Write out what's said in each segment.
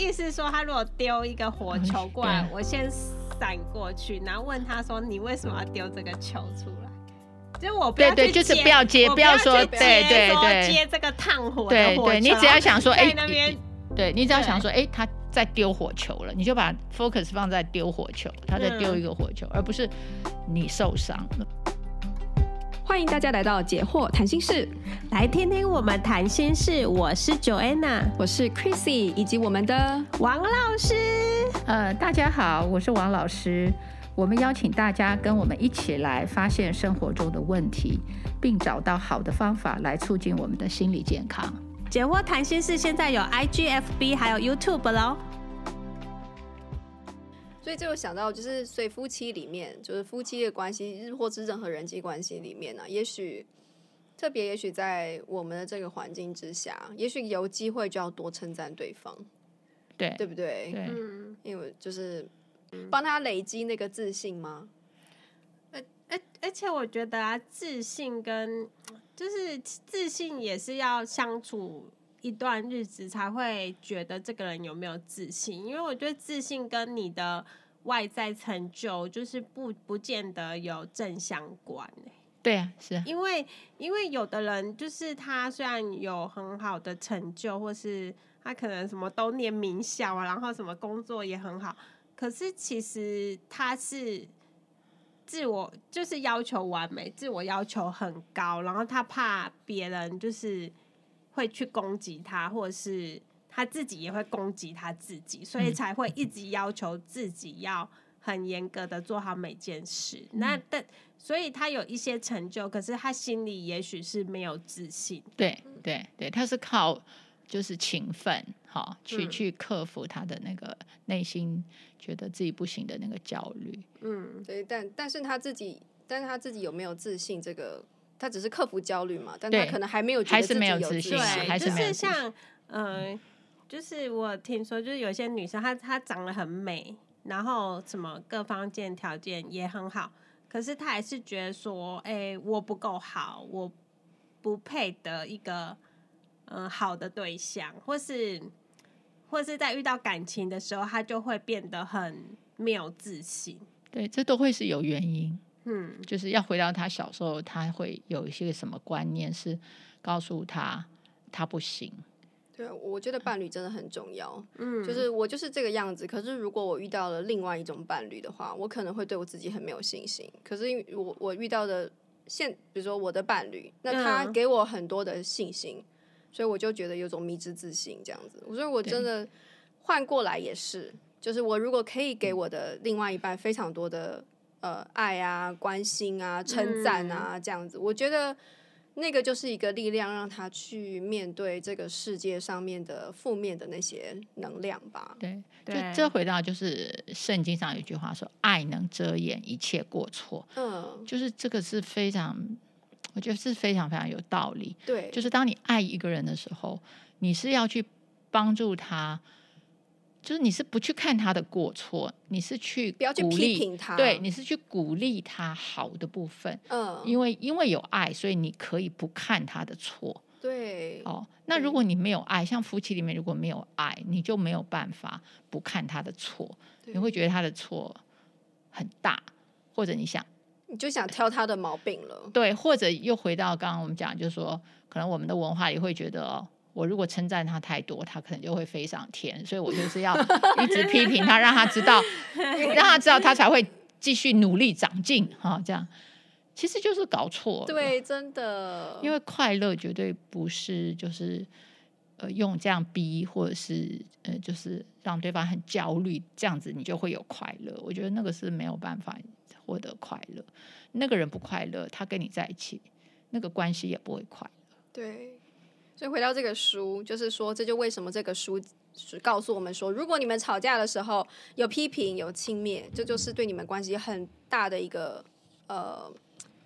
意思说，他如果丢一个火球过来，我先闪过去，然后问他说：“你为什么要丢这个球出来？”就我不要对对，就是不要接，不要说对对对接这个烫火对对，你只要想说哎，那边对你只要想说哎，他在丢火球了，你就把 focus 放在丢火球，他在丢一个火球，而不是你受伤了。欢迎大家来到解惑谈心室，来听听我们谈心事。我是 Joanna，我是 Chrissy，以及我们的王老师。呃，大家好，我是王老师。我们邀请大家跟我们一起来发现生活中的问题，并找到好的方法来促进我们的心理健康。解惑谈心室现在有 IGFB 还有 YouTube 喽。所以就想到，就是所以夫妻里面，就是夫妻的关系，或是任何人际关系里面呢、啊，也许特别，也许在我们的这个环境之下，也许有机会就要多称赞对方，对，对不对？嗯，因为就是帮他累积那个自信吗？而而而且我觉得啊，自信跟就是自信也是要相处一段日子才会觉得这个人有没有自信，因为我觉得自信跟你的外在成就就是不不见得有正相关。对啊，是啊，因为因为有的人就是他虽然有很好的成就，或是他可能什么都念名校啊，然后什么工作也很好，可是其实他是自我就是要求完美，自我要求很高，然后他怕别人就是。会去攻击他，或者是他自己也会攻击他自己，所以才会一直要求自己要很严格的做好每件事。嗯、那但所以他有一些成就，可是他心里也许是没有自信。对对对，他是靠就是勤奋哈，去、嗯、去克服他的那个内心觉得自己不行的那个焦虑。嗯，对，但但是他自己，但是他自己有没有自信这个？他只是克服焦虑嘛，但他可能还没有觉得自己有自信，对，就是像，嗯、呃，就是我听说，就是有些女生她她长得很美，然后什么各方面条件也很好，可是她还是觉得说，哎、欸，我不够好，我不配得一个嗯、呃、好的对象，或是或是在遇到感情的时候，她就会变得很没有自信。对，这都会是有原因。嗯，就是要回到她小时候，她会有一些什么观念是告诉她她不行。对，我觉得伴侣真的很重要。嗯，就是我就是这个样子。可是如果我遇到了另外一种伴侣的话，我可能会对我自己很没有信心。可是因为我我遇到的现，比如说我的伴侣，那他给我很多的信心，嗯、所以我就觉得有种迷之自信这样子。所以我真的换过来也是，就是我如果可以给我的另外一半非常多的。呃，爱啊，关心啊，称赞啊，嗯、这样子，我觉得那个就是一个力量，让他去面对这个世界上面的负面的那些能量吧。对，就这回到就是圣经上有一句话说：“爱能遮掩一切过错。”嗯，就是这个是非常，我觉得是非常非常有道理。对，就是当你爱一个人的时候，你是要去帮助他。就是你是不去看他的过错，你是去不要去批评他，对，你是去鼓励他好的部分。嗯，因为因为有爱，所以你可以不看他的错。对，哦，那如果你没有爱，像夫妻里面如果没有爱，你就没有办法不看他的错，你会觉得他的错很大，或者你想你就想挑他的毛病了。对，或者又回到刚刚我们讲，就是说，可能我们的文化也会觉得哦。我如果称赞他太多，他可能就会飞上天，所以我就是要一直批评他，让他知道，让他知道，他才会继续努力长进。哈，这样其实就是搞错了。对，真的。因为快乐绝对不是就是呃用这样逼，或者是呃就是让对方很焦虑，这样子你就会有快乐。我觉得那个是没有办法获得快乐。那个人不快乐，他跟你在一起，那个关系也不会快乐。对。所以回到这个书，就是说，这就为什么这个书是告诉我们说，如果你们吵架的时候有批评、有轻蔑，这就是对你们关系很大的一个呃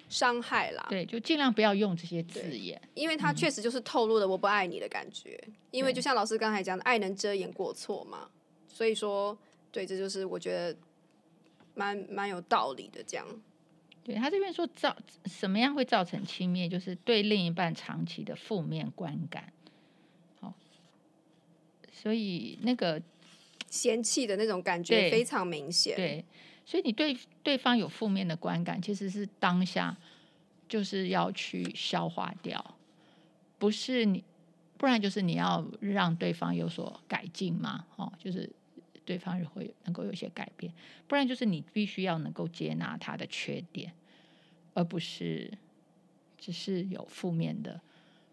伤害啦。对，就尽量不要用这些字眼，因为它确实就是透露了我不爱你的感觉。嗯、因为就像老师刚才讲的，爱能遮掩过错嘛。所以说，对，这就是我觉得蛮蛮有道理的这样。对，他这边说造什么样会造成轻蔑，就是对另一半长期的负面观感。好，所以那个嫌弃的那种感觉非常明显。对，所以你对对方有负面的观感，其实是当下就是要去消化掉，不是你，不然就是你要让对方有所改进嘛，哦，就是对方也会能够有些改变，不然就是你必须要能够接纳他的缺点，而不是只是有负面的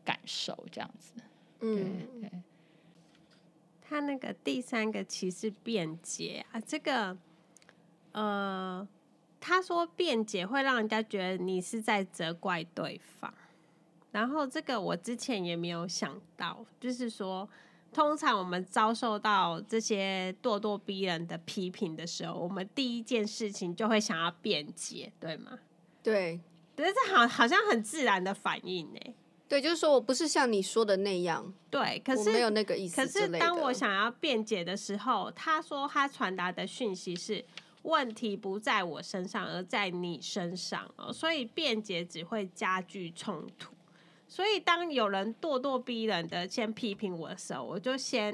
感受这样子。嗯。对对他那个第三个其实辩解啊，这个，呃，他说辩解会让人家觉得你是在责怪对方，然后这个我之前也没有想到，就是说，通常我们遭受到这些咄咄逼人的批评的时候，我们第一件事情就会想要辩解，对吗？对，可是这好好像很自然的反应呢。对，就是说我不是像你说的那样。对，可是没有那个意思。可是当我想要辩解的时候，他说他传达的讯息是问题不在我身上，而在你身上哦，所以辩解只会加剧冲突。所以当有人咄咄逼人的先批评我的时候，我就先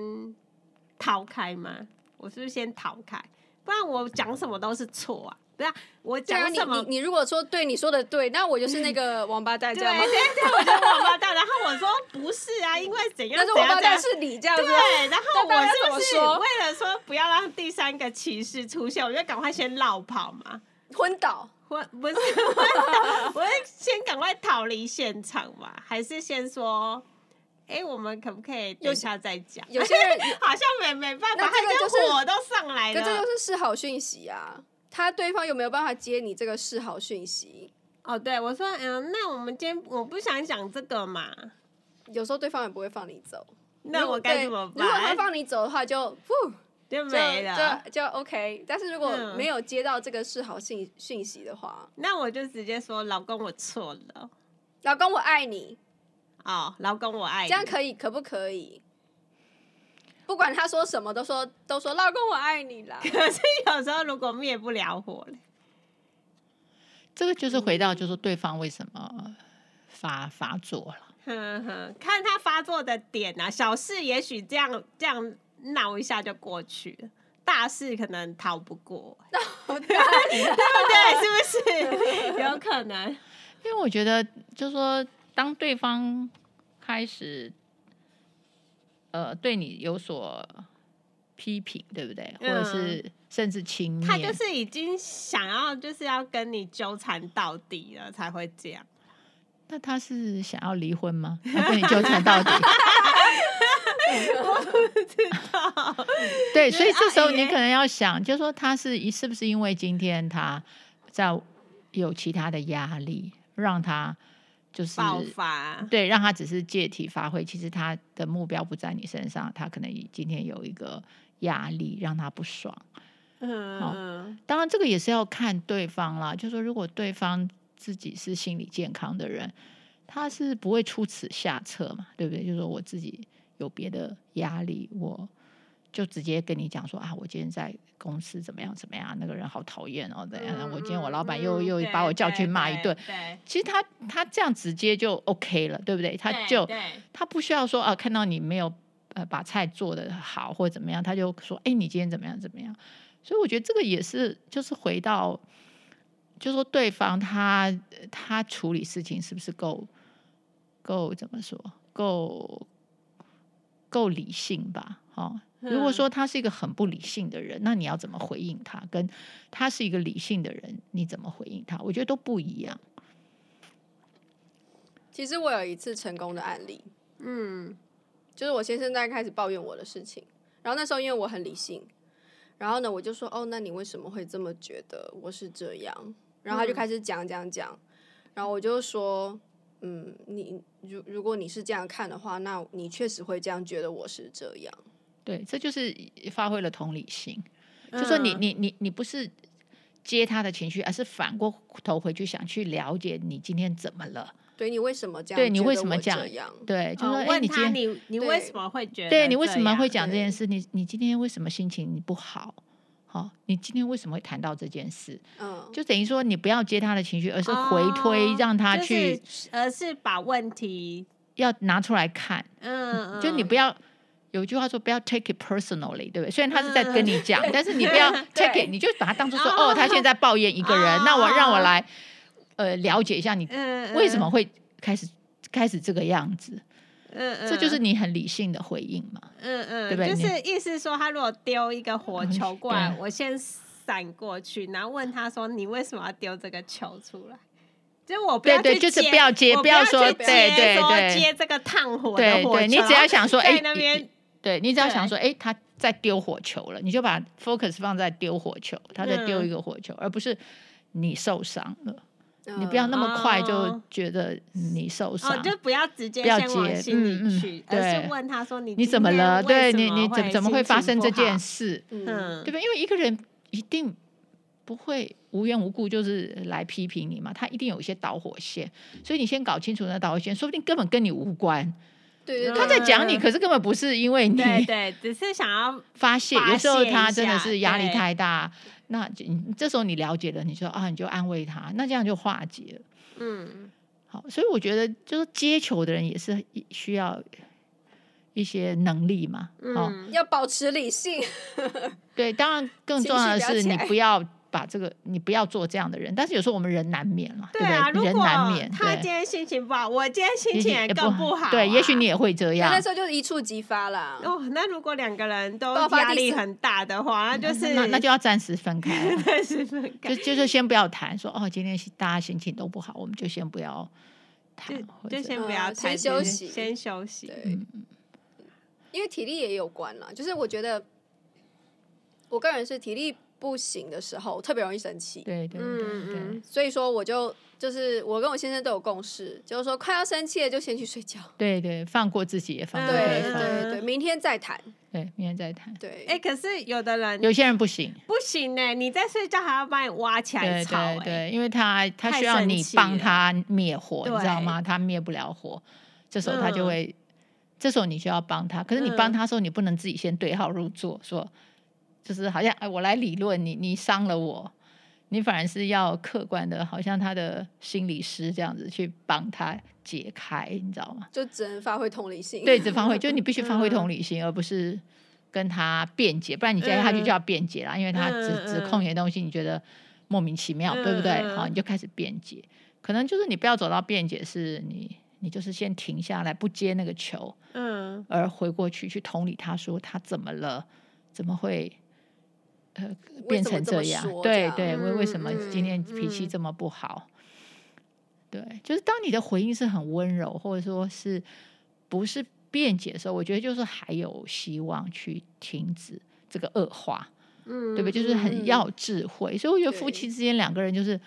逃开嘛。我是不是先逃开？不然我讲什么都是错啊。对啊，我讲什么？你你，你如果说对，你说的对，那我就是那个王八蛋，这样吗？对对对，我就是王八蛋。然后我说不是啊，因为怎样？但是王八蛋是你这样子。对，然后我是不是为了说不要让第三个骑士出现，我就赶快先绕跑嘛？昏倒？昏不是？我会先赶快逃离现场嘛？还是先说？哎，我们可不可以等下再讲？有些人 好像没没办法，他就火都上来了。可这就是示好讯息啊。他对方有没有办法接你这个示好讯息？哦，对我说，嗯，那我们今天我不想讲这个嘛。有时候对方也不会放你走，那我该怎么办？如果他放你走的话就，就呼就没了，就就 OK。但是如果没有接到这个示好讯讯息的话，嗯，那我就直接说，老公我错了，老公我爱你。哦，老公我爱你，这样可以可不可以？不管他说什么，都说都说老公我爱你啦。可是有时候如果灭不了火嘞，这个就是回到就是对方为什么发发作了。哼哼，看他发作的点啊，小事也许这样这样闹一下就过去了，大事可能逃不过，对不对？是不是 有可能？因为我觉得就是说，当对方开始。呃，对你有所批评，对不对？或者是甚至轻蔑，他就是已经想要，就是要跟你纠缠到底了，才会这样。那他是想要离婚吗？他跟你纠缠到底？我不知道。对，所以这时候你可能要想，就是说他是是不是因为今天他在有其他的压力，让他。就是爆发，对，让他只是借题发挥。其实他的目标不在你身上，他可能今天有一个压力，让他不爽。嗯，好，当然这个也是要看对方啦。就是说，如果对方自己是心理健康的人，他是不会出此下策嘛，对不对？就是说我自己有别的压力，我。就直接跟你讲说啊，我今天在公司怎么样怎么样，那个人好讨厌哦，怎样？嗯、我今天我老板又、嗯、又把我叫去骂一顿。其实他他这样直接就 OK 了，对不对？他就他不需要说啊，看到你没有呃把菜做的好或者怎么样，他就说哎，你今天怎么样怎么样？所以我觉得这个也是，就是回到，就说对方他他处理事情是不是够够怎么说够够理性吧？哦。如果说他是一个很不理性的人，那你要怎么回应他？跟他是一个理性的人，你怎么回应他？我觉得都不一样。其实我有一次成功的案例，嗯，就是我先生在开始抱怨我的事情，然后那时候因为我很理性，然后呢我就说：“哦，那你为什么会这么觉得我是这样？”然后他就开始讲讲讲，然后我就说：“嗯，你如如果你是这样看的话，那你确实会这样觉得我是这样。”对，这就是发挥了同理心，嗯、就说你你你你不是接他的情绪，而是反过头回去想去了解你今天怎么了？对，你为什么这样？对，你为什么这样？对，就说哎、哦，你今天你你为什么会觉得？对，你为什么会讲这件事？你你今天为什么心情不好？好、哦，你今天为什么会谈到这件事？嗯，就等于说你不要接他的情绪，而是回推让他去，哦就是、而是把问题要拿出来看。嗯，就你不要。有一句话说不要 take it personally，对不对？虽然他是在跟你讲，但是你不要 take it，你就把它当做说哦，他现在抱怨一个人，那我让我来呃了解一下你为什么会开始开始这个样子。嗯嗯，这就是你很理性的回应嘛。嗯嗯，对不对？就是意思说，他如果丢一个火球过来，我先闪过去，然后问他说：“你为什么要丢这个球出来？”就我不要对对，就是不要接，不要说对对对接这个烫火的火球。你只要想说，哎，那边对你只要想说，哎，他在丢火球了，你就把 focus 放在丢火球，他在丢一个火球，而不是你受伤了。你不要那么快就觉得你受伤，就不要直接先往心里去，而是问他说：“你你怎么了？对你你怎怎么会发生这件事？嗯，对不对？因为一个人一定不会无缘无故就是来批评你嘛，他一定有一些导火线，所以你先搞清楚那导火线，说不定根本跟你无关。对对，他在讲你，可是根本不是因为你，对，只是想要发泄。有时候他真的是压力太大。”那你这时候你了解了，你说啊，你就安慰他，那这样就化解了。嗯，好，所以我觉得就是接球的人也是需要一些能力嘛，嗯，哦，要保持理性。对，当然更重要的是你不要。把这个，你不要做这样的人。但是有时候我们人难免了，对啊，人难免。他今天心情不好，我今天心情也更不好。对，也许你也会这样。那时候就是一触即发了。哦，那如果两个人都压力很大的话，那就是那那就要暂时分开，暂时分开。就就是先不要谈，说哦，今天大家心情都不好，我们就先不要谈，就先不要谈，先休息，先休息。对，因为体力也有关了。就是我觉得，我个人是体力。不行的时候，特别容易生气。对对对对，所以说我就就是我跟我先生都有共识，就是说快要生气了就先去睡觉。对对，放过自己也放过对方。对对对，明天再谈。对，明天再谈。对，哎，可是有的人，有些人不行，不行呢。你在睡觉还要把你挖起来吵，对对，因为他他需要你帮他灭火，你知道吗？他灭不了火，这时候他就会，这时候你就要帮他。可是你帮他的时候，你不能自己先对号入座说。就是好像哎，我来理论你，你伤了我，你反而是要客观的，好像他的心理师这样子去帮他解开，你知道吗？就只能发挥同理心，对，只发挥，就你必须发挥同理心，而不是跟他辩解，不然你接下去就要辩解了，因为他指指控你的东西，你觉得莫名其妙，对不对？好，你就开始辩解，可能就是你不要走到辩解，是你你就是先停下来，不接那个球，嗯，而回过去去同理他说他怎么了，怎么会？呃，变成这样，对对，为为什么今天脾气这么不好？对，就是当你的回应是很温柔，或者说是不是辩解的时候，我觉得就是还有希望去停止这个恶化，嗯，对不对？就是很要智慧，嗯、所以我觉得夫妻之间两个人就是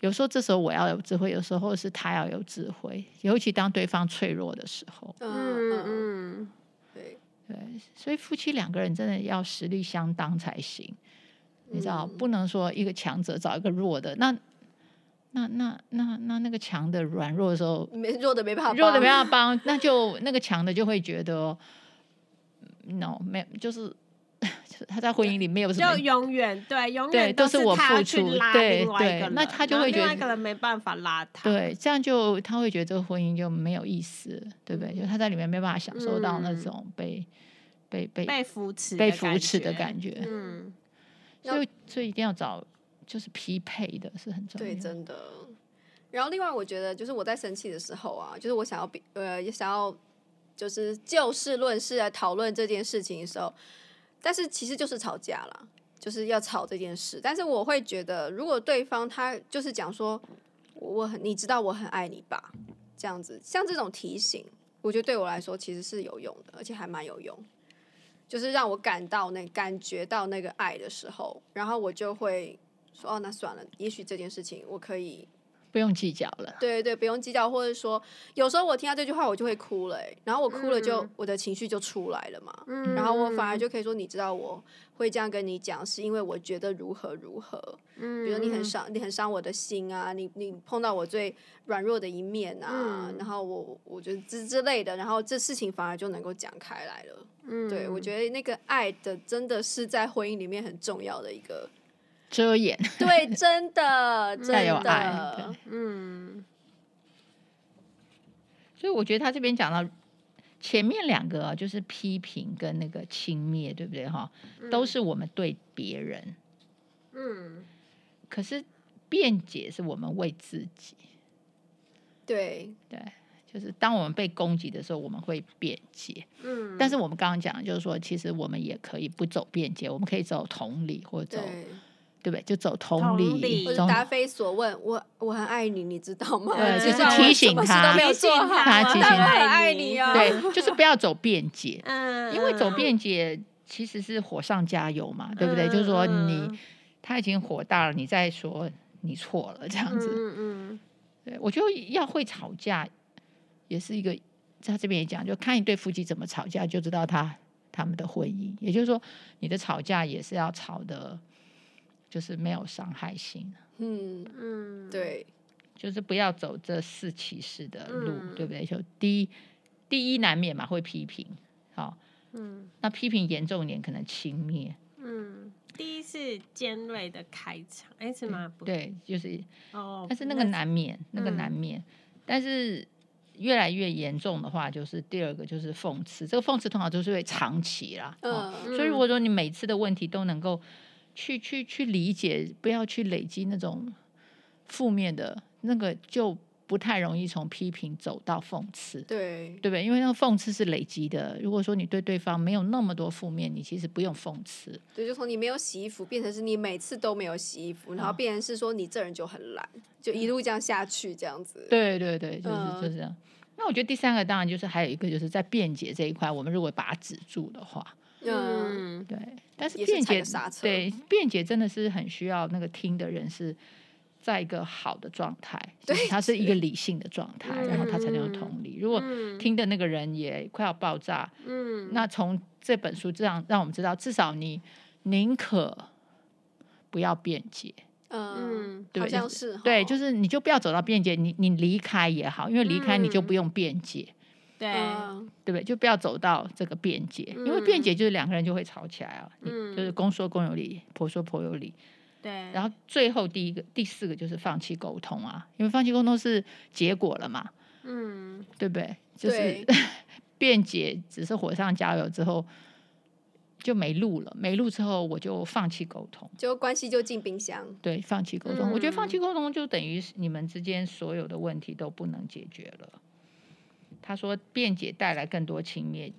有时候这时候我要有智慧，有时候是他要有智慧，尤其当对方脆弱的时候，嗯嗯。嗯对，所以夫妻两个人真的要实力相当才行，嗯、你知道，不能说一个强者找一个弱的，那那那那那那个强的软弱的时候，没弱的没办法，弱的没办法 帮，那就那个强的就会觉得，no，没就是。他在婚姻里没有什么，就永远对，永远都是我付出，对对，那他就会觉得另外一个人没办法拉他，对，这样就他会觉得这个婚姻就没有意思，对不对？就他在里面没办法享受到那种被被被被扶持、被扶持的感觉，嗯，所以所以一定要找就是匹配的是很重要，对，真的。然后另外我觉得就是我在生气的时候啊，就是我想要比呃也想要就是就事论事来讨论这件事情的时候。但是其实就是吵架了，就是要吵这件事。但是我会觉得，如果对方他就是讲说，我很你知道我很爱你吧，这样子，像这种提醒，我觉得对我来说其实是有用的，而且还蛮有用，就是让我感到那感觉到那个爱的时候，然后我就会说，哦，那算了，也许这件事情我可以。不用计较了，对对，不用计较，或者说，有时候我听到这句话，我就会哭了，然后我哭了就，就、嗯、我的情绪就出来了嘛，嗯、然后我反而就可以说，你知道我会这样跟你讲，是因为我觉得如何如何，嗯，比如你很伤，你很伤我的心啊，你你碰到我最软弱的一面啊，嗯、然后我我觉得之之类的，然后这事情反而就能够讲开来了，嗯，对，我觉得那个爱的真的是在婚姻里面很重要的一个。遮掩，对，真的，真的，有爱，嗯。所以我觉得他这边讲到前面两个啊，就是批评跟那个轻蔑，对不对哈？都是我们对别人，嗯，可是辩解是我们为自己，对。对。就是当我们被攻击的时候，我们会辩解。嗯，但是我们刚刚讲，就是说，其实我们也可以不走辩解，我们可以走同理，或者走，对，不对？就走同理，同理答非所问。我我很爱你，你知道吗？对，就是提醒他，提醒他，他提醒他，很爱你哦。对，就是不要走辩解。嗯，因为走辩解其实是火上加油嘛，对不对？就是说你他已经火大了，你再说你错了这样子。嗯嗯，对，我觉得要会吵架。也是一个，在这边也讲，就看一对夫妻怎么吵架，就知道他他们的婚姻。也就是说，你的吵架也是要吵的，就是没有伤害性。嗯嗯，对，就是不要走这四骑士的路，嗯、对不对？就第一，第一难免嘛，会批评，好，嗯，那批评严重一点，可能轻蔑。嗯，第一是尖锐的开场，哎，是吗？对，就是哦，但是那个难免，那那个难免，嗯、但是。越来越严重的话，就是第二个就是讽刺。这个讽刺通常都是会长期啦，嗯哦，所以如果说你每次的问题都能够去去去理解，不要去累积那种负面的，那个就不太容易从批评走到讽刺，对对不对？因为那个讽刺是累积的。如果说你对对方没有那么多负面，你其实不用讽刺。对，就从你没有洗衣服变成是你每次都没有洗衣服，然后变成是说你这人就很懒，就一路这样下去，这样子。对对对，就是就是这样。那我觉得第三个当然就是还有一个就是在辩解这一块，我们如果把它止住的话，嗯，对。但是辩解是对辩解真的是很需要那个听的人是在一个好的状态，对，他是一个理性的状态，然后他才能有同理。如果听的那个人也快要爆炸，嗯，那从这本书这样让我们知道，至少你宁可不要辩解。嗯，对，好像是对，就是你就不要走到辩解，你你离开也好，因为离开你就不用辩解，对，对不对？就不要走到这个辩解，因为辩解就是两个人就会吵起来啊，就是公说公有理，婆说婆有理，对。然后最后第一个、第四个就是放弃沟通啊，因为放弃沟通是结果了嘛，嗯，对不对？就是 辩解只是火上加油之后。就没路了，没路之后我就放弃沟通，就关系就进冰箱。对，放弃沟通，嗯、我觉得放弃沟通就等于你们之间所有的问题都不能解决了。他说，辩解带来更多轻蔑，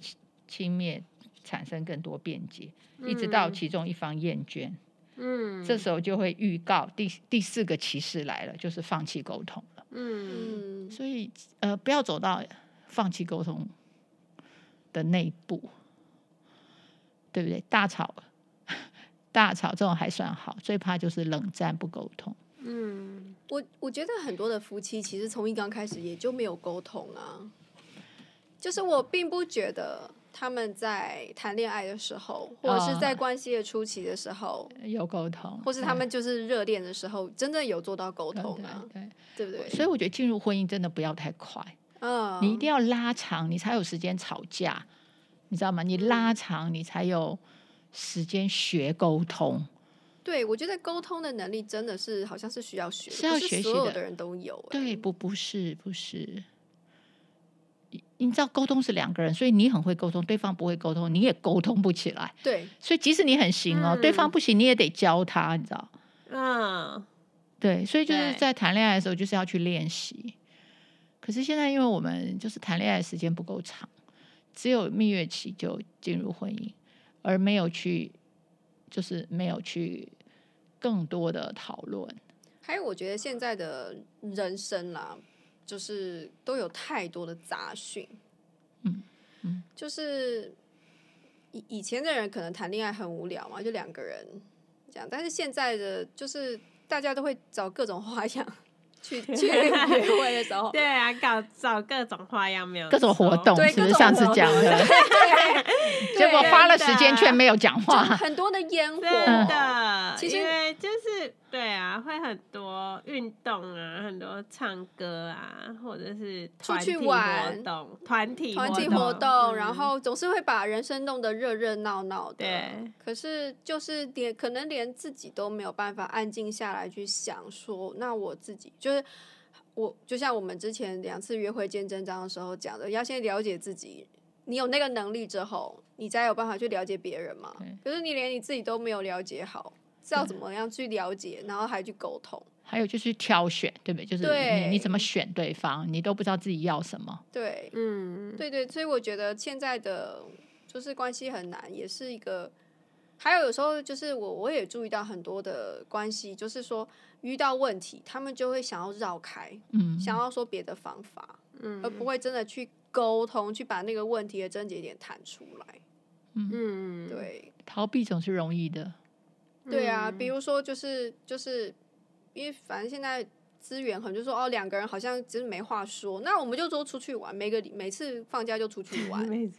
轻蔑产生更多辩解，一直到其中一方厌倦，嗯，这时候就会预告第第四个骑士来了，就是放弃沟通了。嗯，所以呃，不要走到放弃沟通的那一步。对不对？大吵，大吵这种还算好，最怕就是冷战不沟通。嗯，我我觉得很多的夫妻其实从一刚开始也就没有沟通啊。就是我并不觉得他们在谈恋爱的时候，或者是在关系的初期的时候、哦、有沟通，或是他们就是热恋的时候，真的有做到沟通啊？对，对，不对？所以我觉得进入婚姻真的不要太快，嗯，你一定要拉长，你才有时间吵架。你知道吗？你拉长，你才有时间学沟通。对，我觉得沟通的能力真的是好像是需要学，是要学习的。所有的人都有。对，不，不是，不是。你知道沟通是两个人，所以你很会沟通，对方不会沟通，你也沟通不起来。对，所以即使你很行哦，嗯、对方不行，你也得教他，你知道？嗯，对，所以就是在谈恋爱的时候，就是要去练习。可是现在，因为我们就是谈恋爱的时间不够长。只有蜜月期就进入婚姻，而没有去，就是没有去更多的讨论。还有，我觉得现在的人生啦，就是都有太多的杂讯。嗯嗯，就是以以前的人可能谈恋爱很无聊嘛，就两个人这样，但是现在的就是大家都会找各种花样。去去约 会的时候，对啊，搞找各种花样，没有各种活动，是不是上次讲的？对，结果花了时间却没有讲话，很多的烟火，真的，其实因为就是对啊，会很多运动啊，很多唱歌啊，或者是出去玩，团体团体活动，然后总是会把人生弄得热热闹闹的。对，可是就是连可能连自己都没有办法安静下来去想说，那我自己就是。我就像我们之前两次约会见真章的时候讲的，要先了解自己你有那个能力之后，你才有办法去了解别人嘛。可是你连你自己都没有了解好，是要怎么样去了解，然后还去沟通？还有就是挑选，对不对？就是你你怎么选对方，你都不知道自己要什么。对，嗯，对对，所以我觉得现在的就是关系很难，也是一个。还有有时候就是我我也注意到很多的关系，就是说遇到问题，他们就会想要绕开，嗯，想要说别的方法，嗯，而不会真的去沟通，去把那个问题的症结点谈出来。嗯，对，逃避总是容易的。对啊，嗯比如说就是就是，因为反正现在资源很，就是说哦，两个人好像只是没话说，那我们就说出去玩，每个每次放假就出去玩。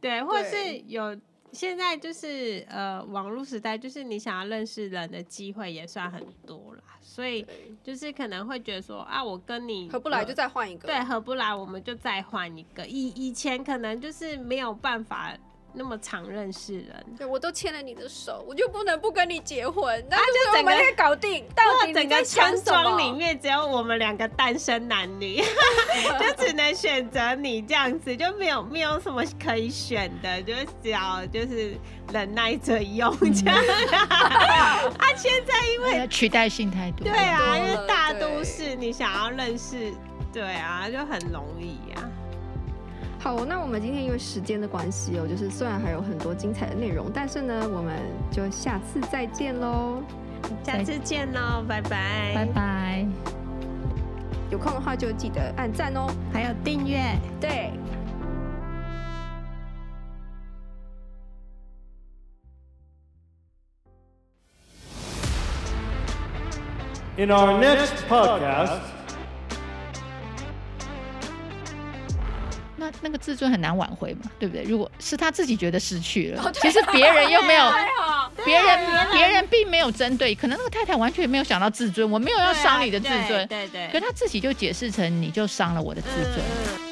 对，或是有现在就是呃，网络时代，就是你想要认识人的机会也算很多啦，所以就是可能会觉得说啊，我跟你合不来就再换一个。对，合不来我们就再换一个。以以前可能就是没有办法那么常认识人，对，我都牵了你的手，我就不能不跟你结婚，那就整个搞定。到底整个村庄里面只有我们两个单身男女，就只能选择你这样子，就没有没有什么可以选的，就是只要就是忍耐着用这样。啊，现在因为呃取代性太多。对啊，因为大都市你想要认识，对啊，就很容易啊。好，那我们今天因为时间的关系哦，就是虽然还有很多精彩的内容，但是呢，我们就下次再见喽。下次见喽，拜拜，拜拜。有空的话就记得按赞哦。还有订阅。对。In our next podcast, 那那个自尊很难挽回嘛，对不对？如果是他自己觉得失去了，哦其实别人又没有，别人别人并没有针对，可能那个太太完全没有想到自尊，我没有要伤你的自尊，对对，可他自己就解释成你就伤了我的自尊。嗯